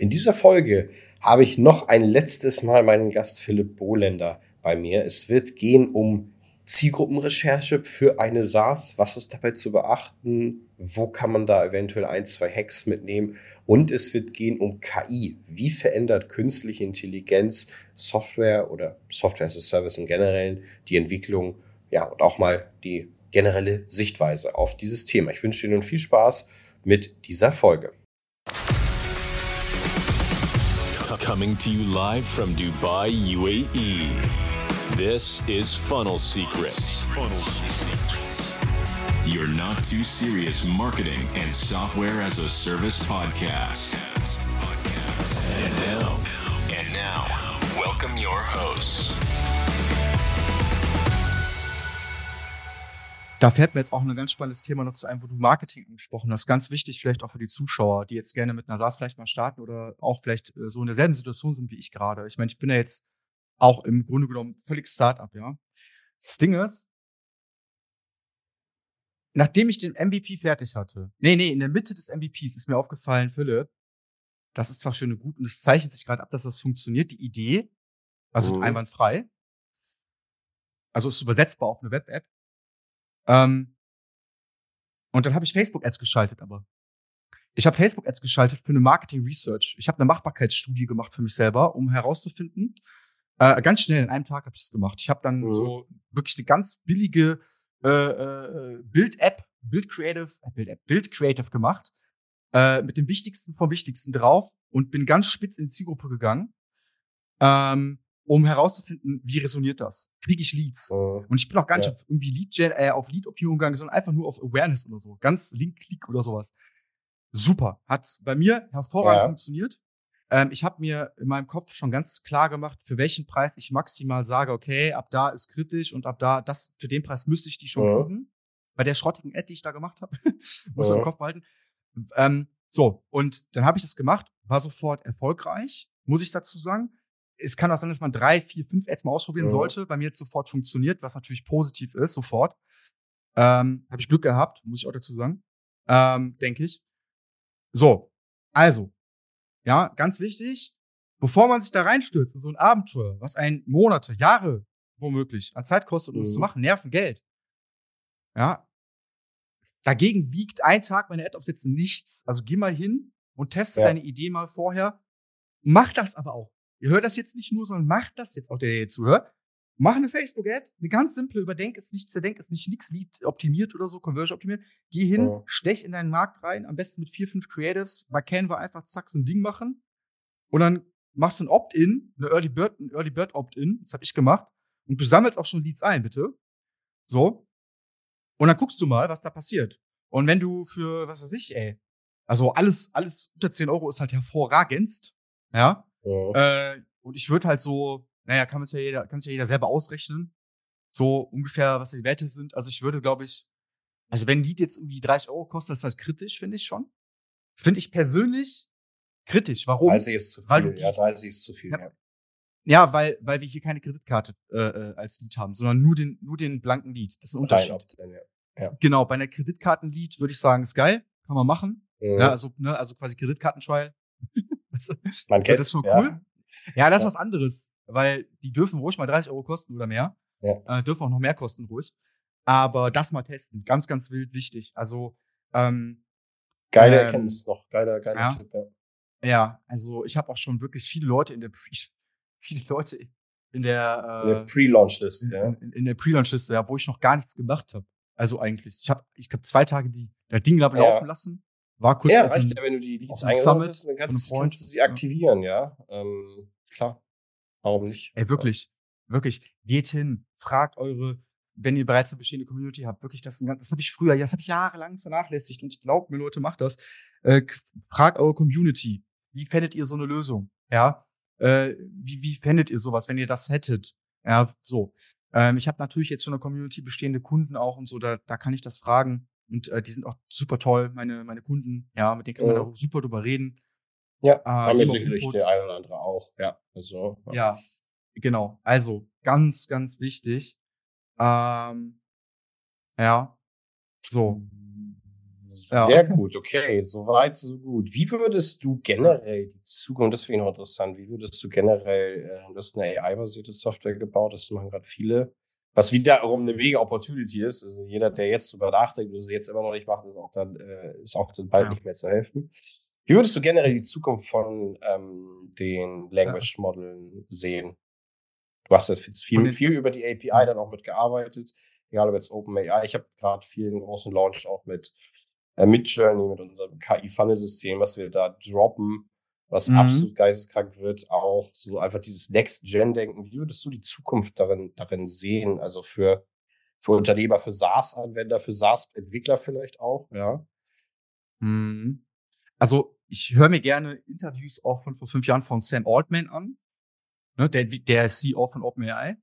In dieser Folge habe ich noch ein letztes Mal meinen Gast Philipp Bohlender bei mir. Es wird gehen um Zielgruppenrecherche für eine SaaS. Was ist dabei zu beachten? Wo kann man da eventuell ein, zwei Hacks mitnehmen? Und es wird gehen um KI. Wie verändert künstliche Intelligenz Software oder Software as a Service im Generellen die Entwicklung? Ja, und auch mal die generelle Sichtweise auf dieses Thema. Ich wünsche Ihnen viel Spaß mit dieser Folge. Coming to you live from Dubai, UAE. This is Funnel Secrets. Funnel Secrets. Your not too serious marketing and software as a service podcast. And now, and now, welcome your hosts. Da fällt mir jetzt auch ein ganz spannendes Thema noch zu ein, wo du Marketing angesprochen hast. Ganz wichtig vielleicht auch für die Zuschauer, die jetzt gerne mit einer SaaS vielleicht mal starten oder auch vielleicht äh, so in derselben Situation sind wie ich gerade. Ich meine, ich bin ja jetzt auch im Grunde genommen völlig Startup, ja. Das Ding ist, nachdem ich den MVP fertig hatte, nee, nee, in der Mitte des MVPs ist mir aufgefallen, Philipp, das ist zwar schön und gut und es zeichnet sich gerade ab, dass das funktioniert, die Idee, also mhm. einwandfrei, also ist übersetzbar auf eine Web-App, ähm, und dann habe ich Facebook-Ads geschaltet, aber. Ich habe Facebook-Ads geschaltet für eine Marketing-Research. Ich habe eine Machbarkeitsstudie gemacht für mich selber, um herauszufinden, äh, ganz schnell, in einem Tag habe ich es gemacht. Ich habe dann mhm. so wirklich eine ganz billige äh, äh, Bild-App, Bild-Creative, äh, Bild-App, Bild-Creative gemacht, äh, mit dem Wichtigsten vom Wichtigsten drauf und bin ganz spitz in die Zielgruppe gegangen. Ähm, um herauszufinden, wie resoniert das? Kriege ich Leads? Oh, und ich bin auch gar nicht ja. auf irgendwie Lead Gen, äh, auf Lead Optimierung gegangen, sondern einfach nur auf Awareness oder so. Ganz Link-Click oder sowas. Super. Hat bei mir hervorragend ja. funktioniert. Ähm, ich habe mir in meinem Kopf schon ganz klar gemacht, für welchen Preis ich maximal sage, okay, ab da ist kritisch und ab da, das, für den Preis müsste ich die schon ja. kriegen. Bei der schrottigen Ad, die ich da gemacht habe. Muss man im Kopf behalten. Ähm, so, und dann habe ich das gemacht, war sofort erfolgreich, muss ich dazu sagen es kann auch sein, dass man drei, vier, fünf Ads mal ausprobieren ja. sollte. Bei mir jetzt sofort funktioniert, was natürlich positiv ist, sofort. Ähm, Habe ich Glück gehabt, muss ich auch dazu sagen. Ähm, Denke ich. So, also, ja, ganz wichtig, bevor man sich da reinstürzt in so ein Abenteuer, was ein Monate, Jahre womöglich an Zeit kostet, um es mhm. zu machen, Nerven, Geld. Ja. Dagegen wiegt ein Tag meine Ad aufsetzen nichts. Also geh mal hin und teste ja. deine Idee mal vorher. Mach das aber auch. Ihr hört das jetzt nicht nur, sondern macht das jetzt auch, der jetzt zuhört. Mach eine Facebook-Ad, eine ganz simple, überdenk es nicht, zerdenk es nicht, nix Lead optimiert oder so, Conversion optimiert. Geh hin, oh. stech in deinen Markt rein, am besten mit vier, fünf Creatives. Bei Canva einfach zack so ein Ding machen. Und dann machst du ein Opt-in, eine Early Bird, ein Early Bird Opt-in, das habe ich gemacht. Und du sammelst auch schon Leads ein, bitte. So. Und dann guckst du mal, was da passiert. Und wenn du für, was weiß ich, ey, also alles, alles unter 10 Euro ist halt hervorragendst, ja. Oh. Äh, und ich würde halt so, naja, kann es ja jeder, kann es ja jeder selber ausrechnen. So ungefähr, was die Werte sind. Also ich würde, glaube ich, also wenn ein Lied jetzt irgendwie 30 Euro kostet, das ist halt kritisch, finde ich schon. Finde ich persönlich kritisch. Warum? 30 ist zu viel. Weil ja, 30 ist zu viel. Ja, ja. ja weil, weil wir hier keine Kreditkarte äh, äh, als Lied haben, sondern nur den, nur den blanken Lied. Das ist ein Unterschied. Rein, ja. Ja. Genau, bei einer Kreditkartenlied würde ich sagen, ist geil, kann man machen. Mhm. Ja, also, ne, also quasi Kreditkartentrial. Man kennt das ist schon cool. Ja, das ist was anderes, weil die dürfen ruhig mal 30 Euro kosten oder mehr. Ja. Äh, dürfen auch noch mehr kosten ruhig. Aber das mal testen, ganz, ganz wild wichtig. Also ähm, geile ähm, Erkenntnis noch, geiler, geiler ja. Tipp. Ja. ja, also ich habe auch schon wirklich viele Leute in der Pre viele Leute in der, äh, Pre-Launch-Liste, ja. In, in der Pre-Launch-Liste, ja, wo ich noch gar nichts gemacht habe. Also eigentlich, ich habe, ich habe zwei Tage die das Ding ja. laufen lassen war kurz ja, reicht ja, wenn du die Leads eingesammelt hast, dann kannst, kannst, du sie aktivieren, ja. Ähm, klar. Warum nicht? Ey, wirklich, ja. wirklich, geht hin, fragt eure, wenn ihr bereits eine bestehende Community habt, wirklich, das, das habe ich früher, das habe ich jahrelang vernachlässigt und ich glaube mir, Leute, macht das. Äh, fragt eure Community, wie fändet ihr so eine Lösung? Ja, äh, wie, wie fändet ihr sowas, wenn ihr das hättet? Ja, so. Ähm, ich habe natürlich jetzt schon eine Community bestehende Kunden auch und so, da, da kann ich das fragen. Und äh, die sind auch super toll, meine, meine Kunden. Ja, mit denen kann man mhm. auch super drüber reden. Ja, äh, haben wir sicherlich der eine oder andere auch. Ja, also. Ja. ja, genau. Also ganz, ganz wichtig. Ähm, ja, so. Sehr ja. gut, okay, soweit, so gut. Wie würdest du generell die Zukunft, das finde ich noch interessant, wie würdest du generell, äh, du hast eine AI-basierte Software gebaut, das machen gerade viele, was wiederum eine mega Opportunity ist. Also jeder, der jetzt drüber nachdenkt und es jetzt immer noch nicht macht, ist auch dann, äh, ist auch dann bald ja. nicht mehr zu helfen. Wie würdest du generell die Zukunft von ähm, den Language Modeln sehen? Du hast jetzt viel, viel über die API dann auch mitgearbeitet, egal ob jetzt OpenAI. Ich habe gerade vielen großen Launch auch mit äh, Midjourney, mit unserem KI-Funnel-System, was wir da droppen, was mhm. absolut geisteskrank wird, auch so einfach dieses Next-Gen-Denken. Wie würdest du die Zukunft darin, darin sehen? Also für, für Unternehmer, für SaaS-Anwender, für SaaS-Entwickler vielleicht auch, ja? Mhm. Also ich höre mir gerne Interviews auch von vor fünf Jahren von Sam Altman an, ne, der, der CEO von OpenAI.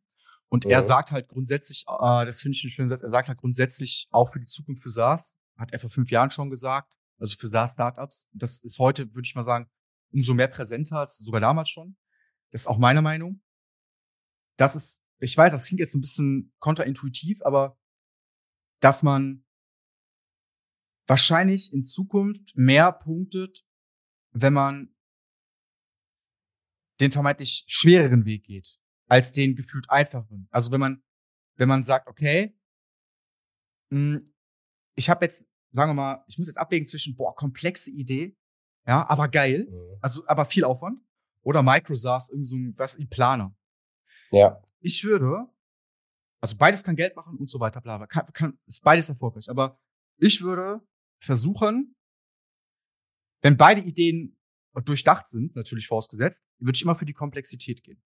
Und ja. er sagt halt grundsätzlich, äh, das finde ich einen schönen Satz, er sagt halt grundsätzlich auch für die Zukunft für SaaS, hat er vor fünf Jahren schon gesagt, also für SaaS-Startups. Das ist heute, würde ich mal sagen, umso mehr präsenter als sogar damals schon. Das ist auch meine Meinung. Das ist, ich weiß, das klingt jetzt ein bisschen kontraintuitiv, aber dass man wahrscheinlich in Zukunft mehr punktet, wenn man den vermeintlich schwereren Weg geht, als den gefühlt einfacheren. Also wenn man, wenn man sagt, okay, hm, ich habe jetzt, sagen wir mal, ich muss jetzt abwägen zwischen, boah, komplexe Idee, ja, aber geil, mhm. also aber viel Aufwand, oder MicroSAS, irgendwie so ein, was, ein Planer. Ja. Ich würde, also beides kann Geld machen und so weiter, bla, bla. Kann, kann, ist beides erfolgreich, aber ich würde versuchen, wenn beide Ideen durchdacht sind, natürlich vorausgesetzt, würde ich immer für die Komplexität gehen.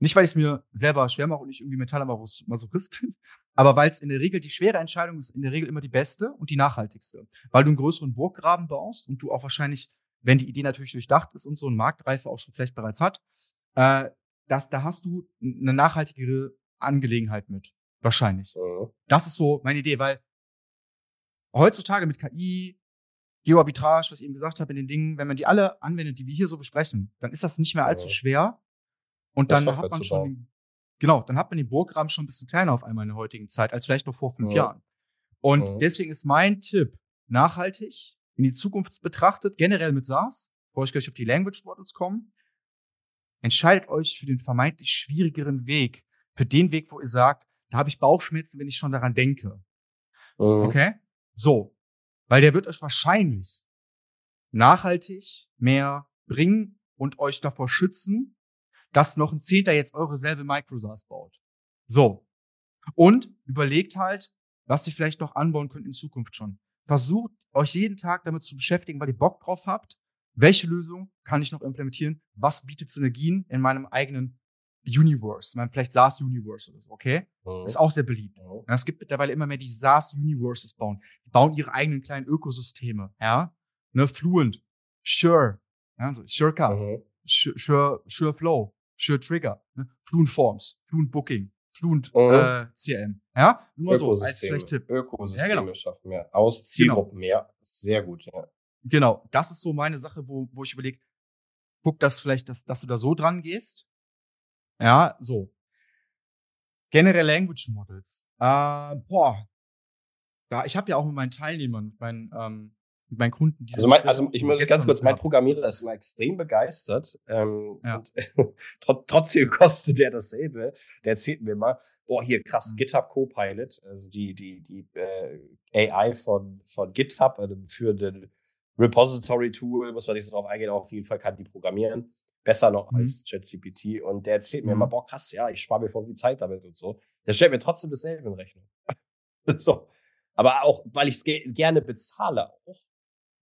Nicht, weil ich es mir selber schwer mache und ich irgendwie Metallamasochist bin, aber weil es in der Regel die schwere Entscheidung ist, in der Regel immer die beste und die nachhaltigste. Weil du einen größeren Burggraben baust und du auch wahrscheinlich, wenn die Idee natürlich durchdacht ist und so eine Marktreife auch schon vielleicht bereits hat, äh, das, da hast du eine nachhaltigere Angelegenheit mit. Wahrscheinlich. Mhm. Das ist so meine Idee, weil heutzutage mit KI, Geoarbitrage, was ich eben gesagt habe, in den Dingen, wenn man die alle anwendet, die wir hier so besprechen, dann ist das nicht mehr allzu schwer. Und dann hat man schon, den, genau, dann hat man den Burggraben schon ein bisschen kleiner auf einmal in der heutigen Zeit, als vielleicht noch vor fünf ja. Jahren. Und ja. deswegen ist mein Tipp, nachhaltig, in die Zukunft betrachtet, generell mit SaaS, bevor ich gleich auf die Language Models komme, entscheidet euch für den vermeintlich schwierigeren Weg, für den Weg, wo ihr sagt, da habe ich Bauchschmerzen, wenn ich schon daran denke. Mhm. Okay? So. Weil der wird euch wahrscheinlich nachhaltig mehr bringen und euch davor schützen, dass noch ein Zehnter jetzt eure selbe MicroSAS baut. So. Und überlegt halt, was ihr vielleicht noch anbauen könnt in Zukunft schon. Versucht euch jeden Tag damit zu beschäftigen, weil ihr Bock drauf habt. Welche Lösung kann ich noch implementieren? Was bietet Synergien in meinem eigenen Universe, man vielleicht SaaS Universe oder so, okay? Mhm. Ist auch sehr beliebt. Mhm. Es gibt mittlerweile immer mehr die SaaS Universes bauen. Die bauen ihre eigenen kleinen Ökosysteme, ja? Ne, Fluent, Sure, ja, so SureCut, mhm. Sure, Sure Flow, Sure Trigger, ne? Fluent Forms, Fluent Booking, Fluent mhm. äh, CRM, ja? Nur so als vielleicht Tipp. Ökosysteme ja, genau. schaffen mehr, aus Zielgruppen genau. mehr, sehr gut, ja. Genau, das ist so meine Sache, wo, wo ich überlege, guck, dass vielleicht, dass, dass du da so dran gehst, ja, so. Generell Language Models. Äh, boah. Da, ich habe ja auch mit meinen Teilnehmern, mit meinen, ähm, mit meinen Kunden. Also, mein, also ich muss ganz kurz, mein Programmierer ist immer extrem begeistert. Ähm, ja. und trotzdem kostet der dasselbe. Der erzählt mir mal, boah, hier krass, mhm. GitHub Copilot, also die, die, die äh, AI von, von GitHub, einem führenden Repository-Tool, muss man nicht so drauf eingehen, auf jeden Fall kann die programmieren. Besser noch mhm. als ChatGPT. Und der erzählt mir immer, mhm. boah, krass, ja, ich spare mir voll viel Zeit damit und so. Der stellt mir trotzdem dasselbe in Rechnung. so. Aber auch, weil ich es ge gerne bezahle auch.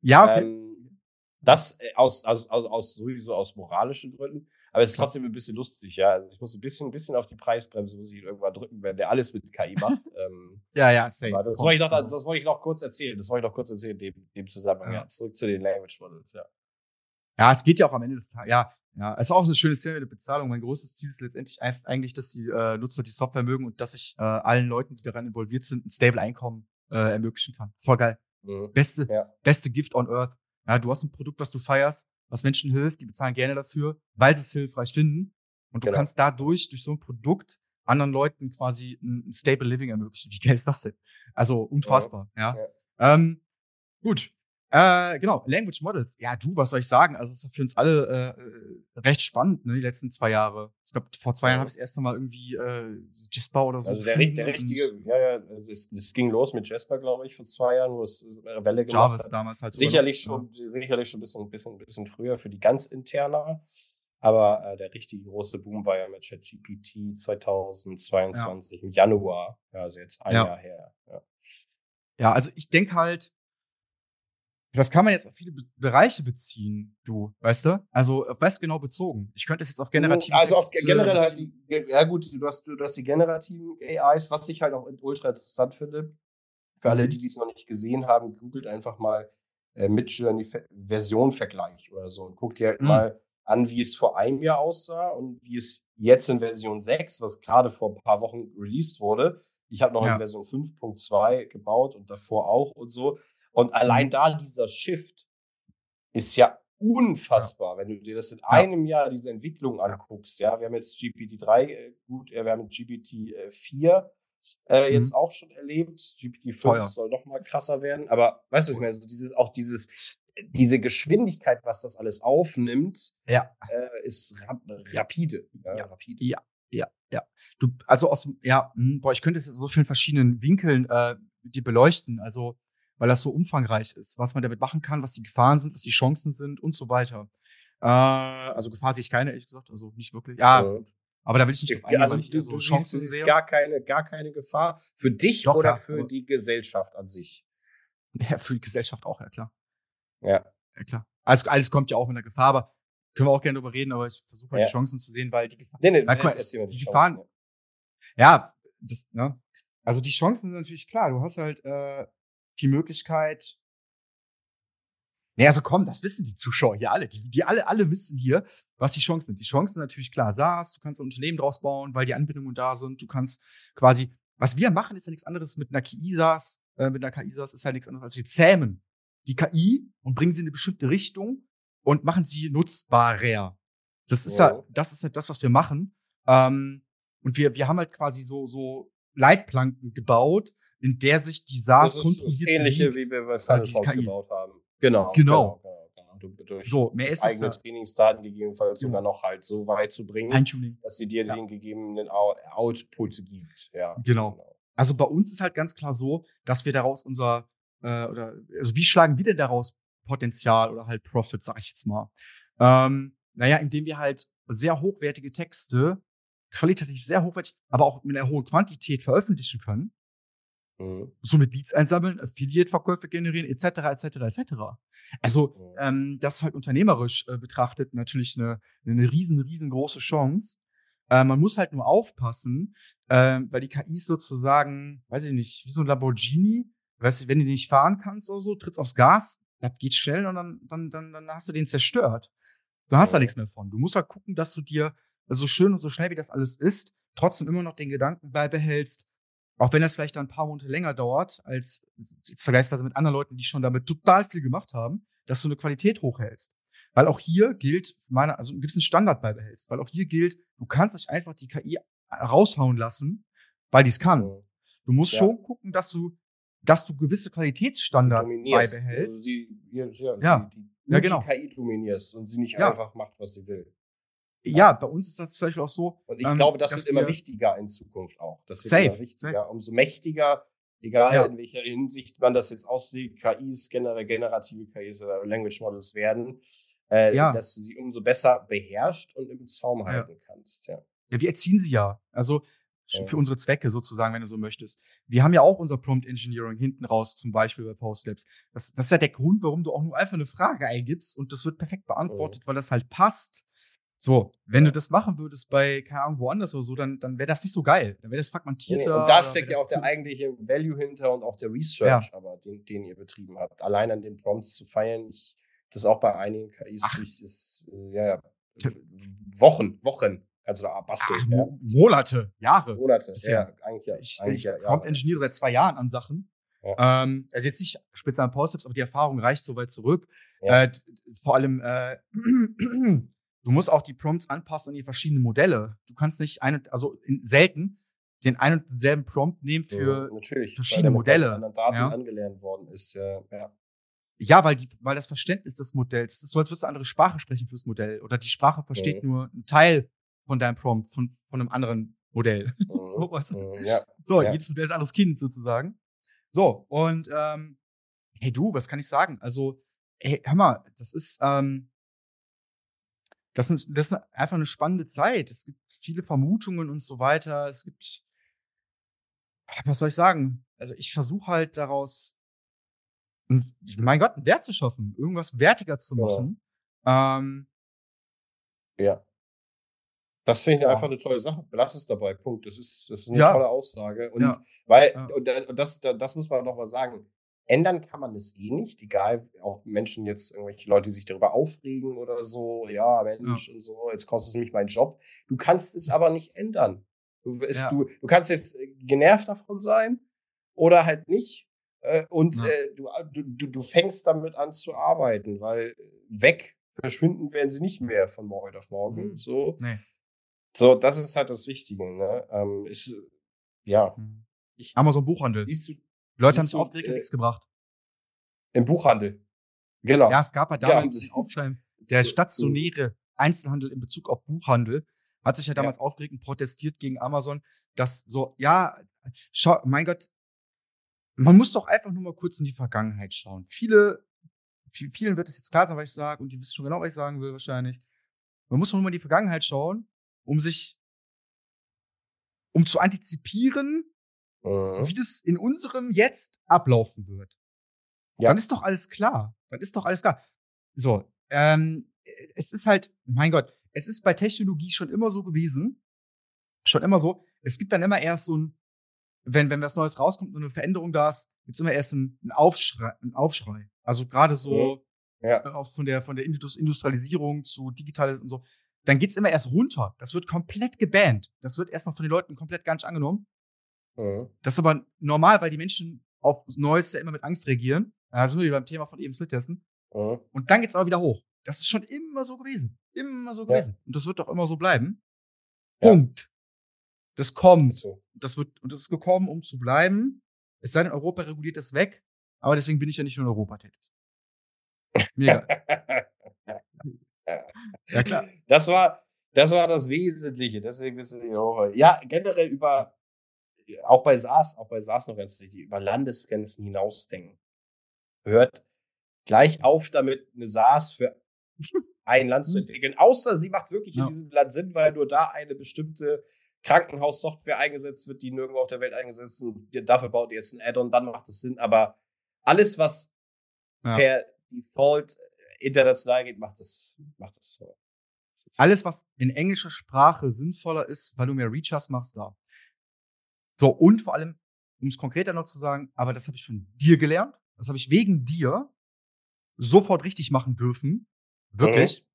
Ja, okay. Ähm, das äh, aus, aus, aus, aus, sowieso aus moralischen Gründen. Aber es ist trotzdem ein bisschen lustig, ja. Also ich muss ein bisschen, ein bisschen auf die Preisbremse muss ich irgendwann drücken, wenn der alles mit KI macht. ähm, ja, ja, safe. Das wollte, ich noch, das wollte ich noch kurz erzählen. Das wollte ich noch kurz erzählen, dem, dem Zusammenhang. Ja. ja. Zurück zu den Language Models, ja. Ja, es geht ja auch am Ende des Tages, ja, ja, es ist auch ein schönes Thema mit der Bezahlung. Mein großes Ziel ist letztendlich eigentlich, dass die äh, Nutzer die Software mögen und dass ich äh, allen Leuten, die daran involviert sind, ein stable Einkommen äh, ermöglichen kann. Voll geil. Mhm. Beste, ja. beste Gift on Earth. Ja, du hast ein Produkt, was du feierst, was Menschen hilft, die bezahlen gerne dafür, weil sie es hilfreich finden. Und du genau. kannst dadurch, durch so ein Produkt, anderen Leuten quasi ein, stable Living ermöglichen. Wie geil ist das denn? Also unfassbar, ja. ja. ja. Ähm, Gut. Äh, genau, Language Models. Ja, du, was soll ich sagen? Also, es ist für uns alle äh, recht spannend, ne, die letzten zwei Jahre. Ich glaube, vor zwei Jahren habe ich das erste Mal irgendwie äh, Jasper oder so. Also der, der richtige, ja, ja, das, das ging los mit Jasper, glaube ich, vor zwei Jahren, wo es eine Welle gemacht Jarvis hat. damals halt. Sicherlich schon, ja. sicherlich schon ein bisschen, bisschen, bisschen früher für die ganz interner. Aber äh, der richtige große Boom war ja mit ChatGPT 2022 ja. im Januar. Ja, also jetzt ein ja. Jahr her. Ja, ja also ich denke halt, das kann man jetzt auf viele Be Bereiche beziehen, du, weißt du? Also auf was genau bezogen? Ich könnte es jetzt auf generative Also auf generell halt die, ja gut, du hast, du hast die generativen AIs, was ich halt auch ultra interessant finde. Für alle, mhm. die dies noch nicht gesehen haben, googelt einfach mal äh, Midjourney Version Vergleich oder so und guckt dir halt mhm. mal an, wie es vor einem Jahr aussah und wie es jetzt in Version 6, was gerade vor ein paar Wochen released wurde. Ich habe noch ja. in Version 5.2 gebaut und davor auch und so. Und allein mhm. da dieser Shift ist ja unfassbar, wenn du dir das in einem Jahr diese Entwicklung anguckst. Ja, wir haben jetzt GPT-3, äh, gut, wir haben GPT-4 äh, mhm. jetzt auch schon erlebt. GPT-5 soll noch mal krasser werden. Aber weißt du, was ich meine? So dieses, auch dieses, diese Geschwindigkeit, was das alles aufnimmt, ja. äh, ist rap rapide. Ja, ja, rapide. Ja, ja, ja. Du, also aus, ja, hm, boah, ich könnte es so vielen verschiedenen Winkeln äh, dir beleuchten. Also weil das so umfangreich ist, was man damit machen kann, was die Gefahren sind, was die Chancen sind und so weiter. Äh, also Gefahr sehe ich keine, ehrlich gesagt, also nicht wirklich. Ja, ja. aber da will ich nicht drauf eingehen, also, weil ich du, so du Chancen siehst, du siehst gar keine, gar keine Gefahr für dich Doch, oder klar, für die Gesellschaft an sich. Ja, für die Gesellschaft auch, ja klar. Ja. Ja klar. Alles, alles kommt ja auch mit der Gefahr, aber können wir auch gerne drüber reden, aber ich versuche halt ja. die Chancen zu sehen, weil die Gefahr. Nee, nee, na, guck, die, die Gefahren. Ja, das, ne? Also die Chancen sind natürlich klar. Du hast halt äh, die Möglichkeit. Naja, also komm, das wissen die Zuschauer hier alle. Die, die alle, alle wissen hier, was die Chancen sind. Die Chancen sind natürlich klar. SaaS, du kannst ein Unternehmen draus bauen, weil die Anbindungen da sind. Du kannst quasi, was wir machen, ist ja nichts anderes mit einer KI SaaS, äh, mit einer KI SaaS ist ja nichts anderes als wir zähmen die KI und bringen sie in eine bestimmte Richtung und machen sie nutzbarer. Das ist ja, das ist ja das, was wir machen. Ähm, und wir, wir haben halt quasi so, so Leitplanken gebaut, in der sich die SaaS das ist kontrolliert. Das ähnliche, wie wir bei Firefox gebaut haben. Genau. Genau. genau, genau. Durch so, mehr ist eigene es. Trainingsdaten gegebenenfalls genau. sogar noch halt so weit zu bringen, Eintuning. dass sie dir ja. den gegebenen Output gibt. Ja, genau. genau. Also bei uns ist halt ganz klar so, dass wir daraus unser äh, oder also wie schlagen wir denn daraus Potenzial oder halt Profit, sag ich jetzt mal? Ähm, naja, indem wir halt sehr hochwertige Texte, qualitativ sehr hochwertig, aber auch mit einer hohen Quantität veröffentlichen können. Mhm. Somit Leads einsammeln, Affiliate-Verkäufe generieren, etc., etc., etc. Also, mhm. ähm, das ist halt unternehmerisch äh, betrachtet natürlich eine, eine riesen, riesengroße Chance. Äh, man muss halt nur aufpassen, äh, weil die KIs sozusagen, weiß ich nicht, wie so ein Lamborghini, weißt du, wenn du nicht fahren kannst oder so, trittst aufs Gas, das geht schnell und dann, dann, dann, dann hast du den zerstört. Du hast da nichts mehr von. Du musst halt gucken, dass du dir so schön und so schnell wie das alles ist, trotzdem immer noch den Gedanken beibehältst, auch wenn das vielleicht dann ein paar Monate länger dauert, als jetzt vergleichsweise mit anderen Leuten, die schon damit total viel gemacht haben, dass du eine Qualität hochhältst. Weil auch hier gilt, meiner, also einen gewissen Standard beibehältst. Weil auch hier gilt, du kannst nicht einfach die KI raushauen lassen, weil die es kann. Du musst ja. schon gucken, dass du dass du gewisse Qualitätsstandards beibehältst. Also die, ja, ja. Die, die, ja, genau. die KI dominierst und sie nicht einfach macht, was sie will. Ja, bei uns ist das zum Beispiel auch so. Und ich ähm, glaube, das wird immer wichtiger in Zukunft auch. Das wird safe, immer wichtiger, safe. umso mächtiger, egal ja. in welcher Hinsicht man das jetzt aussieht, KIs, generell generative KIs oder Language Models werden, äh, ja. dass du sie umso besser beherrscht und im Zaum halten kannst. Ja. ja, wir erziehen sie ja. Also für unsere Zwecke sozusagen, wenn du so möchtest. Wir haben ja auch unser Prompt Engineering hinten raus, zum Beispiel bei Postlabs. Das, das ist ja der Grund, warum du auch nur einfach eine Frage eingibst und das wird perfekt beantwortet, oh. weil das halt passt. So, wenn du das machen würdest bei, keine Ahnung, woanders oder so, dann, dann wäre das nicht so geil. Dann wäre das fragmentierter. Nee, und da steckt ja auch cool. der eigentliche Value hinter und auch der Research, ja. aber den, den ihr betrieben habt. Allein an den Prompts zu feiern, ich, das auch bei einigen KIs, Ach. durch das, äh, ja, ja, Wochen, Wochen du da basteln. Ach, ja. Monate, Jahre. Monate, ja, ja, eigentlich ja. Ich, eigentlich ich ja, Prompt Engineer seit zwei Jahren an Sachen. Ja. Ähm, also jetzt nicht speziell an Post-Tips, aber die Erfahrung reicht so weit zurück. Äh, vor allem, äh, du musst auch die Prompts anpassen an die verschiedenen Modelle. Du kannst nicht eine, also in, selten den einen und denselben Prompt nehmen für ja, natürlich, verschiedene Modelle. Weil Daten ja. angelernt worden ist, ja. ja. Ja, weil, die, weil das Verständnis des Modells, das ist so, als würdest du eine andere Sprache sprechen fürs Modell. Oder die Sprache versteht Mhm. nur einen Teil von deinem Prompt, von, von einem anderen Modell. Mhm. so, weißt du? Mhm, ja. So, Ja. jedes Modell ist ein anderes Kind sozusagen. So, und ähm, hey du, was kann ich sagen? Also, hey, hör mal, das ist, ähm, das ist, das ist einfach eine spannende Zeit. Es gibt viele Vermutungen und so weiter. Es gibt, was soll ich sagen? Also ich versuche halt daraus, ein- mein Gott, einen Wert zu schaffen, irgendwas wertiger zu Ja. machen. Ähm, Ja. Das finde ich Ja. einfach eine tolle Sache. Lass es dabei. Punkt. Das ist, das ist eine Ja. tolle Aussage. Und Ja. weil, Ja. und, da- und das, da- das muss man noch mal sagen. Ändern kann man es eh nicht, egal, auch Menschen jetzt, irgendwelche Leute, die sich darüber aufregen oder so, ja, Mensch und so, jetzt kostet es mich meinen Job. Du kannst es aber nicht ändern. Du, es, Ja. du, du kannst jetzt äh, genervt davon sein oder halt nicht. Äh, und Ja. äh, du, du, du, fängst damit an zu arbeiten, weil weg, verschwinden werden sie nicht mehr von heute auf morgen. Mhm. So. nee. So, das ist halt das Wichtige. Ne? Ähm, ist, ja, ich, Amazon Buchhandel. siehst du Die Leute haben du, aufgeregt äh, und nichts gebracht. im Buchhandel. Genau. Ja, es gab ja Ja, damals und- den Aufschrei, der stationäre Einzelhandel in Bezug auf Buchhandel hat sich ja damals aufgeregt und protestiert gegen Amazon, dass so, ja, schau, mein Gott, man muss doch einfach nur mal kurz in die Vergangenheit schauen. Viele, vi- vielen wird es jetzt klar sein, was ich sage, und die wissen schon genau, was ich sagen will, wahrscheinlich. Man muss doch nur mal in die Vergangenheit schauen, um sich, um zu antizipieren, Mhm. wie das in unserem Jetzt ablaufen wird. Ja. Dann ist doch alles klar. Dann ist doch alles klar. So, ähm, es ist halt, mein Gott, es ist bei Technologie schon immer so gewesen, schon immer so, es gibt dann immer erst so ein, wenn, wenn was Neues rauskommt und eine Veränderung da ist, gibt's immer erst ein, ein Aufschrei, ein Aufschrei. Also gerade so Ja. äh, auch von der, von der Indus- Industrialisierung zu Digitales und so, dann geht's immer erst runter. Das wird komplett gebannt. Das wird erstmal von den Leuten komplett gar nicht angenommen. Mhm. Das ist aber normal, weil die Menschen auf Neues ja immer mit Angst reagieren. Da sind wir beim Thema von eben Slittesten. Mhm. Und dann geht's aber wieder hoch. Das ist schon immer so gewesen. Immer so Ja. gewesen. Und das wird doch immer so bleiben. Ja. Punkt. Das kommt. So. Das wird, und das ist gekommen, um zu bleiben. Es sei denn, Europa reguliert das weg. Aber deswegen bin ich ja nicht nur in Europa tätig. Mega. ja, klar. Das war, das war das Wesentliche. Deswegen bist du die Woche. Ja, generell über, auch bei SARS, auch bei SARS noch ganz wichtig, über Landesgrenzen hinausdenken. Hört gleich auf damit, eine SARS für ein Land zu entwickeln. Außer sie macht wirklich Ja. in diesem Land Sinn, weil nur da eine bestimmte Krankenhaussoftware eingesetzt wird, die nirgendwo auf der Welt eingesetzt wird. Und dafür baut ihr jetzt ein Add-on, dann macht es Sinn. Aber alles, was Ja. per Default international geht, macht es, macht so. Alles, was in englischer Sprache sinnvoller ist, weil du mehr Reach hast, machst da. So, und vor allem, um es konkreter noch zu sagen, aber das habe ich von dir gelernt. Das habe ich wegen dir sofort richtig machen dürfen. Wirklich.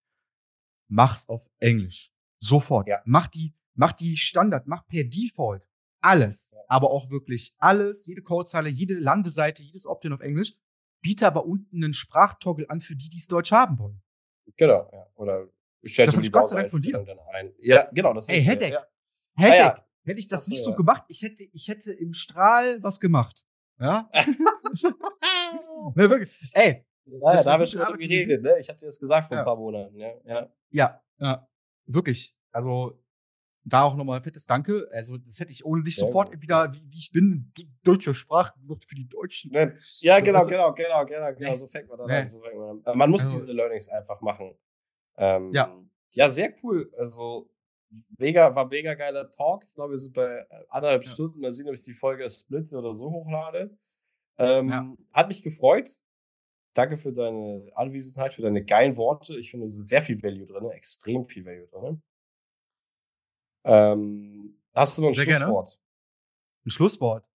Mach's auf Englisch. Sofort. Ja. Mach die, mach die Standard, mach per Default. Alles. Ja. Aber auch wirklich alles, jede Codezeile, jede Landeseite, jedes Opt-in auf Englisch. Biete aber unten einen Sprachtoggle an für die, die es Deutsch haben wollen. Genau, ja. Oder stell Das dir hab die ich Gott sei Dank von dir. Dann ein. Ja, genau. Das Ey, ich- Headache. Ja. Headache. Ja. Hätte ich das Ach nicht so ja. gemacht, ich hätte, ich hätte im Strahl was gemacht. Ja? ne, wirklich. Ey, Naja, da haben wir schon drüber geredet, ne? Ich hatte dir das gesagt vor Ja. ein paar Monaten, ja. ja. ja, ja, wirklich. Also, da auch nochmal ein fettes Danke. Also, das hätte ich ohne dich Sehr sofort wieder, wie, wie ich bin, deutsche Sprache gemacht für die Deutschen. Ne? Ja, genau, genau, genau, genau, genau. Nee. So fängt man dann Nee. an. So fängt man, an. Man muss Also- diese Learnings einfach machen. Ähm, Ja. Ja, sehr cool. Also, mega, war mega geiler Talk. Ich glaube, wir sind bei äh, anderthalb Ja. Stunden. Mal sehen, ob ich die Folge Split oder so hochlade. Ähm, Ja. Hat mich gefreut. Danke für deine Anwesenheit, für deine geilen Worte. Ich finde, es ist sehr viel Value drin, extrem viel Value drin. Ähm, hast du noch ein Sehr gerne. Schlusswort? Ein Schlusswort.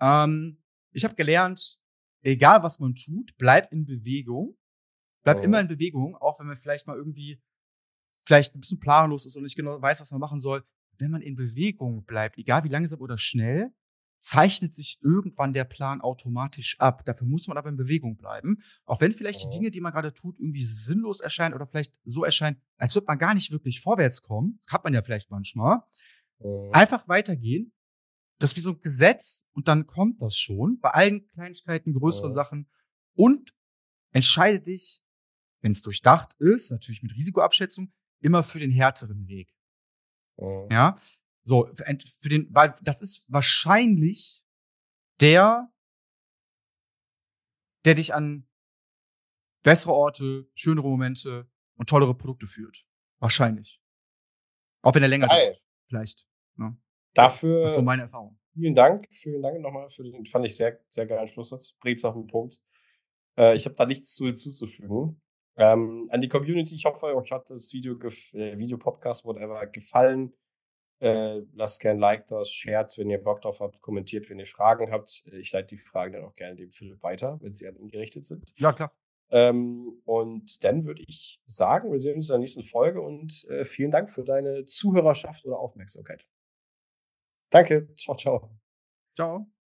Ähm, ich habe gelernt, egal was man tut, bleibt in Bewegung. Bleibt Mhm. immer in Bewegung, auch wenn man vielleicht mal irgendwie vielleicht ein bisschen planlos ist und nicht genau weiß, was man machen soll. Wenn man in Bewegung bleibt, egal wie langsam oder schnell, zeichnet sich irgendwann der Plan automatisch ab. Dafür muss man aber in Bewegung bleiben. Auch wenn vielleicht Mhm. die Dinge, die man gerade tut, irgendwie sinnlos erscheinen oder vielleicht so erscheinen, als würde man gar nicht wirklich vorwärts kommen. Hat man ja vielleicht manchmal. Mhm. Einfach weitergehen. Das ist wie so ein Gesetz und dann kommt das schon. Bei allen Kleinigkeiten, größeren Ja. Sachen. Und entscheide dich, wenn es durchdacht ist, natürlich mit Risikoabschätzung, immer für den härteren Weg. Mhm. Ja, so für, für den, weil das ist wahrscheinlich der, der dich an bessere Orte, schönere Momente und tollere Produkte führt. Wahrscheinlich. Auch wenn er länger Geil. dauert. Vielleicht. Ne? Dafür Das ist so meine Erfahrung. vielen Dank. Vielen Dank nochmal für den, fand ich sehr, sehr geilen Schlusssatz. Bringt's auf den Punkt. Äh, ich habe da nichts zu hinzuzufügen. Ähm, an die Community, ich hoffe, euch hat das Video, äh, Video Podcast, whatever, gefallen. Äh, lasst gerne ein Like da, shared, wenn ihr Bock drauf habt, kommentiert, wenn ihr Fragen habt. Äh, Ich leite die Fragen dann auch gerne dem Philipp weiter, wenn sie an ihn gerichtet sind. Ja, klar. Ähm, und dann würde ich sagen, wir sehen uns in der nächsten Folge und äh, vielen Dank für deine Zuhörerschaft oder Aufmerksamkeit. Danke. Ciao, ciao. Ciao.